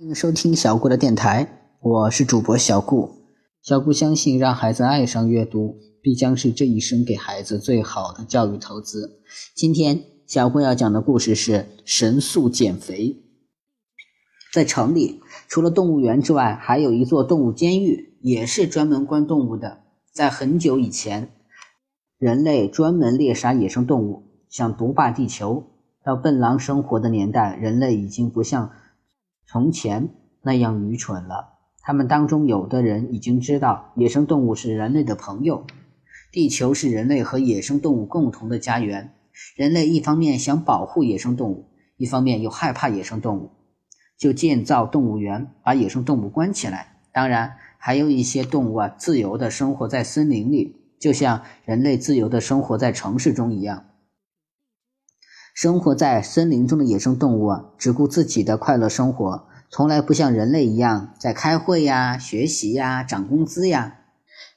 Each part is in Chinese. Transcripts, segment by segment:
欢迎收听小顾的电台，我是主播小顾。小顾相信，让孩子爱上阅读，必将是这一生给孩子最好的教育投资。今天，小顾要讲的故事是神速减肥。在城里，除了动物园之外，还有一座动物监狱，也是专门关动物的。在很久以前，人类专门猎杀野生动物，想独霸地球。到笨狼生活的年代，人类已经不像。从前那样愚蠢了。他们当中有的人已经知道，野生动物是人类的朋友，地球是人类和野生动物共同的家园。人类一方面想保护野生动物，一方面又害怕野生动物，就建造动物园，把野生动物关起来。当然，还有一些动物啊，自由的生活在森林里，就像人类自由的生活在城市中一样。生活在森林中的野生动物，只顾自己的快乐生活，从来不像人类一样在开会呀、学习呀、涨工资呀、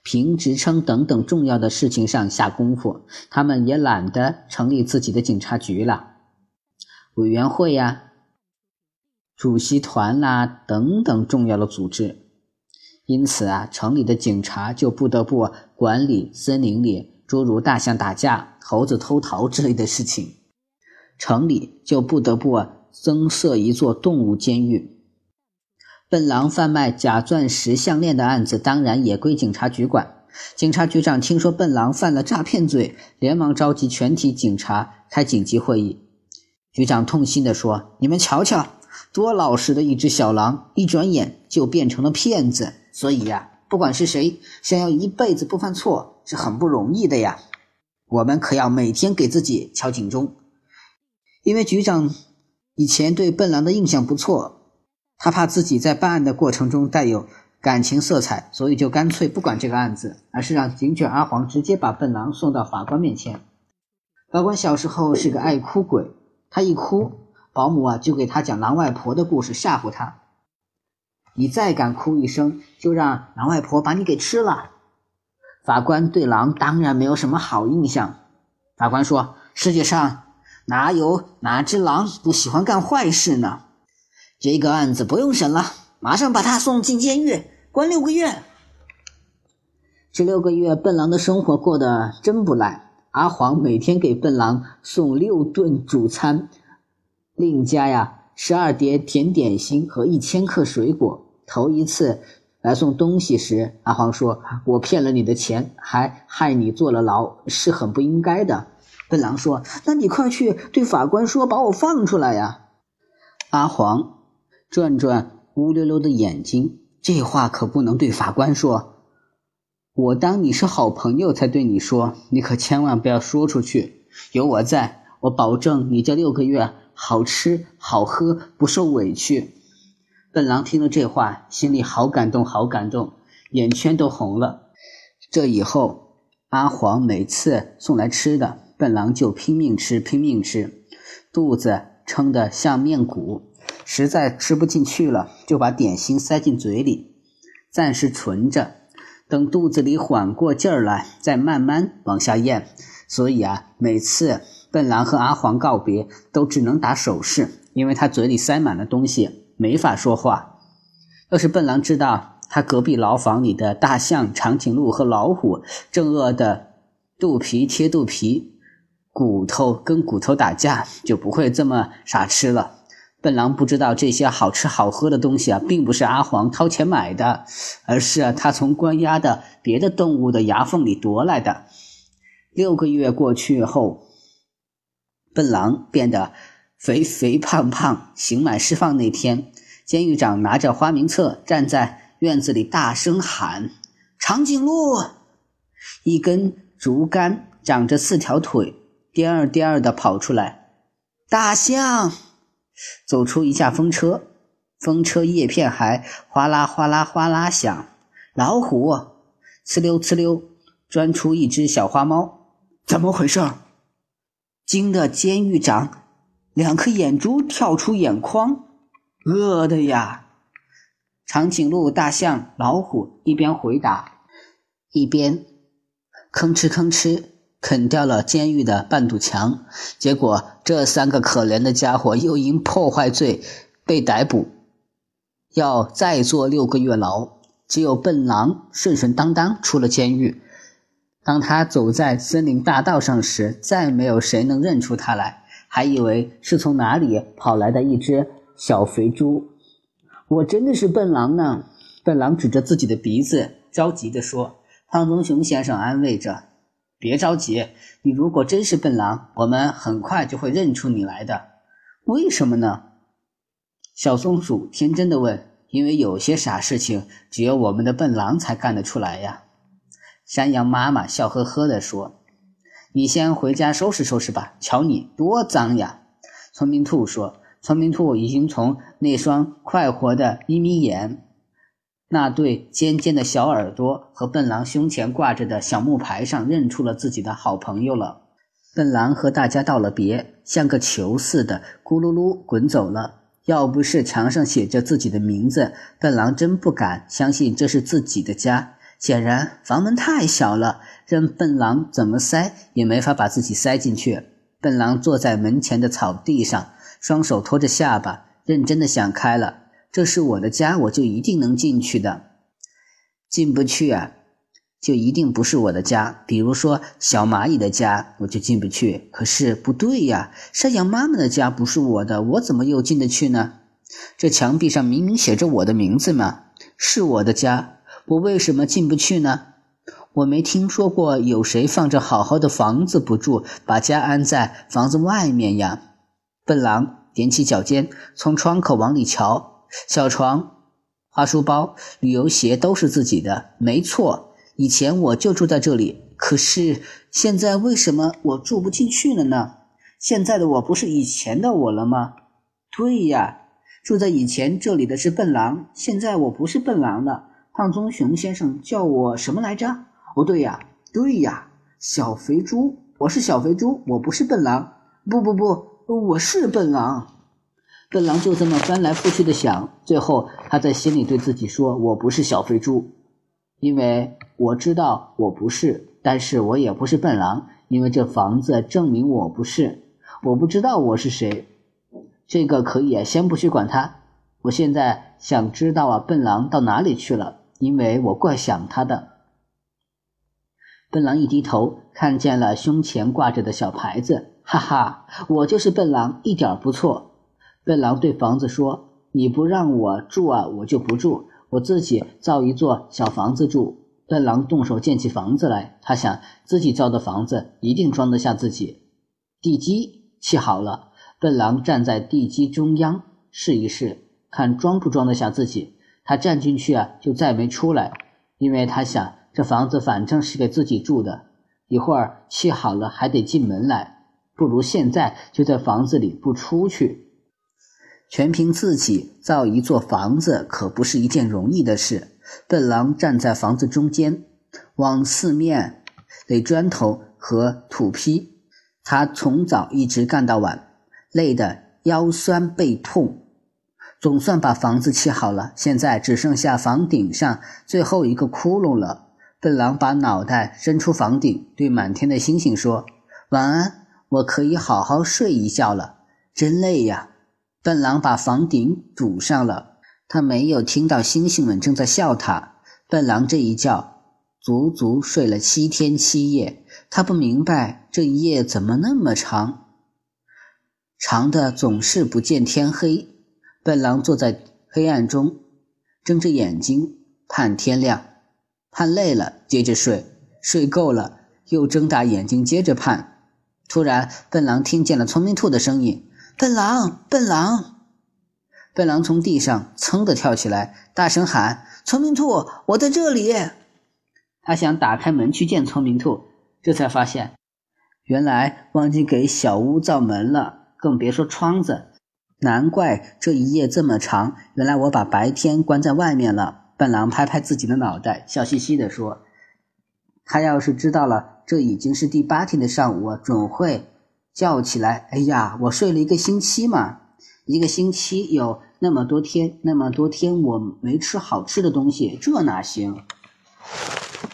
评职称等等重要的事情上下功夫。他们也懒得成立自己的警察局了、委员会呀、主席团啦等等重要的组织。因此啊，城里的警察就不得不管理森林里诸如大象打架、猴子偷桃之类的事情。城里就不得不增设一座动物监狱。笨狼贩卖假钻石项链的案子当然也归警察局管。警察局长听说笨狼犯了诈骗罪，连忙召集全体警察开紧急会议。局长痛心地说：“你们瞧瞧，多老实的一只小狼，一转眼就变成了骗子。所以呀，不管是谁，想要一辈子不犯错是很不容易的呀。我们可要每天给自己敲警钟。”因为局长以前对笨狼的印象不错，他怕自己在办案的过程中带有感情色彩，所以就干脆不管这个案子，而是让警犬阿黄直接把笨狼送到法官面前。法官小时候是个爱哭鬼，他一哭，保姆啊就给他讲狼外婆的故事吓唬他。你再敢哭一声，就让狼外婆把你给吃了。法官对狼当然没有什么好印象。法官说：“世界上……”哪有哪只狼不喜欢干坏事呢？这个案子不用审了，马上把他送进监狱，关六个月。这六个月，笨狼的生活过得真不赖。阿黄每天给笨狼送六顿主餐，另加呀十二碟甜点心和一千克水果。头一次来送东西时，阿黄说：“我骗了你的钱，还害你坐了牢，是很不应该的。”笨狼说：“那你快去对法官说，把我放出来呀！”阿黄转转乌溜溜的眼睛，这话可不能对法官说。我当你是好朋友才对你说，你可千万不要说出去。有我在，我保证你这六个月好吃好喝，不受委屈。笨狼听了这话，心里好感动，好感动，眼圈都红了。这以后，阿黄每次送来吃的。笨狼就拼命吃，拼命吃，肚子撑得像面鼓，实在吃不进去了，就把点心塞进嘴里，暂时存着，等肚子里缓过劲儿来，再慢慢往下咽。所以啊，每次笨狼和阿黄告别，都只能打手势，因为他嘴里塞满了东西，没法说话。要是笨狼知道他隔壁牢房里的大象、长颈鹿和老虎正饿得肚皮贴肚皮。骨头跟骨头打架，就不会这么傻吃了。笨狼不知道这些好吃好喝的东西啊，并不是阿黄掏钱买的，而是他从关押的别的动物的牙缝里夺来的。六个月过去后，笨狼变得肥肥胖胖。刑满释放那天，监狱长拿着花名册站在院子里，大声喊：“长颈鹿！”一根竹竿长着四条腿。颠儿颠儿的跑出来，大象走出一架风车，风车叶片还哗啦哗啦哗啦响。老虎呲溜呲溜钻出一只小花猫，怎么回事？惊得监狱长两颗眼珠跳出眼眶，饿的呀！长颈鹿、大象、老虎一边回答，一边吭哧吭哧。啃掉了监狱的半堵墙，结果这三个可怜的家伙又因破坏罪被逮捕。要再坐六个月牢。只有笨狼顺顺当当出了监狱。当他走在森林大道上时，再没有谁能认出他来，还以为是从哪里跑来的一只小肥猪。我真的是笨狼呢！笨狼指着自己的鼻子，着急地说：“胖棕熊先生安慰着，别着急，你如果真是笨狼，我们很快就会认出你来的。为什么呢？”小松鼠天真的问：“因为有些傻事情，只有我们的笨狼才干得出来呀。”山羊妈妈笑呵呵地说：“你先回家收拾收拾吧，瞧你多脏呀！”聪明兔说：“聪明兔已经从那双快活的眯眯眼、那对尖尖的小耳朵和笨狼胸前挂着的小木牌上认出了自己的好朋友了。”笨狼和大家道了别，像个球似的咕噜噜滚走了。要不是墙上写着自己的名字，笨狼真不敢相信这是自己的家。显然，房门太小了，任笨狼怎么塞也没法把自己塞进去。笨狼坐在门前的草地上，双手托着下巴，认真的想开了：“这是我的家，我就一定能进去的。进不去啊，就一定不是我的家。比如说小蚂蚁的家，我就进不去。可是不对呀，山羊妈妈的家不是我的，我怎么又进得去呢？这墙壁上明明写着我的名字嘛，是我的家。”我为什么进不去呢？我没听说过有谁放着好好的房子不住，把家安在房子外面呀。笨狼踮起脚尖，从窗口往里瞧。小床、花书包、旅游鞋都是自己的，没错。以前我就住在这里，可是现在为什么我住不进去了呢？现在的我不是以前的我了吗？对呀，住在以前这里的是笨狼，现在我不是笨狼了。胖棕熊先生叫我什么来着？哦，对呀，对呀，小肥猪。我是小肥猪，我不是笨狼。不不不，我是笨狼。笨狼就这么翻来覆去的想，最后他在心里对自己说：“我不是小肥猪，因为我知道我不是，但是我也不是笨狼，因为这房子证明我不是。我不知道我是谁，这个可以先不去管它。我现在想知道啊，笨狼到哪里去了？”因为我怪想他的。笨狼一低头，看见了胸前挂着的小牌子，哈哈，我就是笨狼，一点不错。笨狼对房子说：“你不让我住啊，我就不住，我自己造一座小房子住。”笨狼动手建起房子来，他想自己造的房子一定装得下自己。地基砌好了，笨狼站在地基中央，试一试，看装不装得下自己。他站进去啊，就再没出来，因为他想，这房子反正是给自己住的，一会儿砌好了还得进门来，不如现在就在房子里不出去。全凭自己造一座房子，可不是一件容易的事。笨狼站在房子中间，往四面垒砖头和土坯，他从早一直干到晚，累得腰酸背痛。总算把房子砌好了，现在只剩下房顶上最后一个窟窿了。笨狼把脑袋伸出房顶，对满天的星星说：“晚安，我可以好好睡一觉了。”真累呀！笨狼把房顶堵上了，他没有听到星星们正在笑他。笨狼这一觉足足睡了七天七夜，他不明白这一夜怎么那么长，长的总是不见天黑。笨狼坐在黑暗中，睁着眼睛盼天亮，盼累了接着睡，睡够了又睁大眼睛接着盼。突然，笨狼听见了聪明兔的声音：“笨狼，笨狼！”笨狼从地上噌的跳起来，大声喊：“聪明兔，我在这里！”他想打开门去见聪明兔，这才发现，原来忘记给小屋造门了，更别说窗子。难怪这一夜这么长，原来我把白天关在外面了。笨狼拍拍自己的脑袋，笑嘻嘻地说：“他要是知道了这已经是第八天的上午，准会叫起来。哎呀，我睡了一个星期嘛，一个星期有那么多天，那么多天我没吃好吃的东西，这哪行？”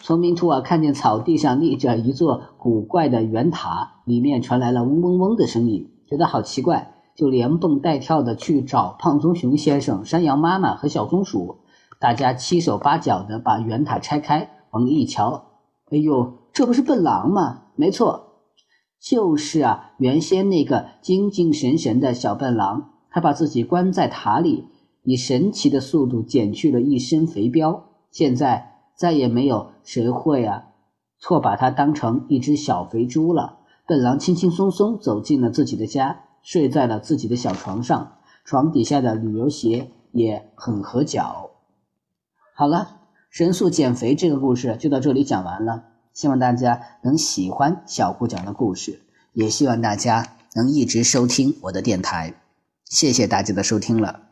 聪明兔啊，看见草地上立着一座古怪的圆塔，里面传来了嗡嗡嗡的声音，觉得好奇怪。就连蹦带跳的去找胖棕熊先生、山羊妈妈和小松鼠。大家七手八脚的把圆塔拆开，往里一瞧，哎呦，这不是笨狼吗？没错，就是啊，原先那个精精神神的小笨狼，他把自己关在塔里，以神奇的速度减去了一身肥膘。现在再也没有谁会啊错把它当成一只小肥猪了。笨狼轻轻松松走进了自己的家，睡在了自己的小床上，床底下的旅游鞋也很合脚。好了，神速减肥这个故事就到这里讲完了。希望大家能喜欢小顾讲的故事，也希望大家能一直收听我的电台。谢谢大家的收听了。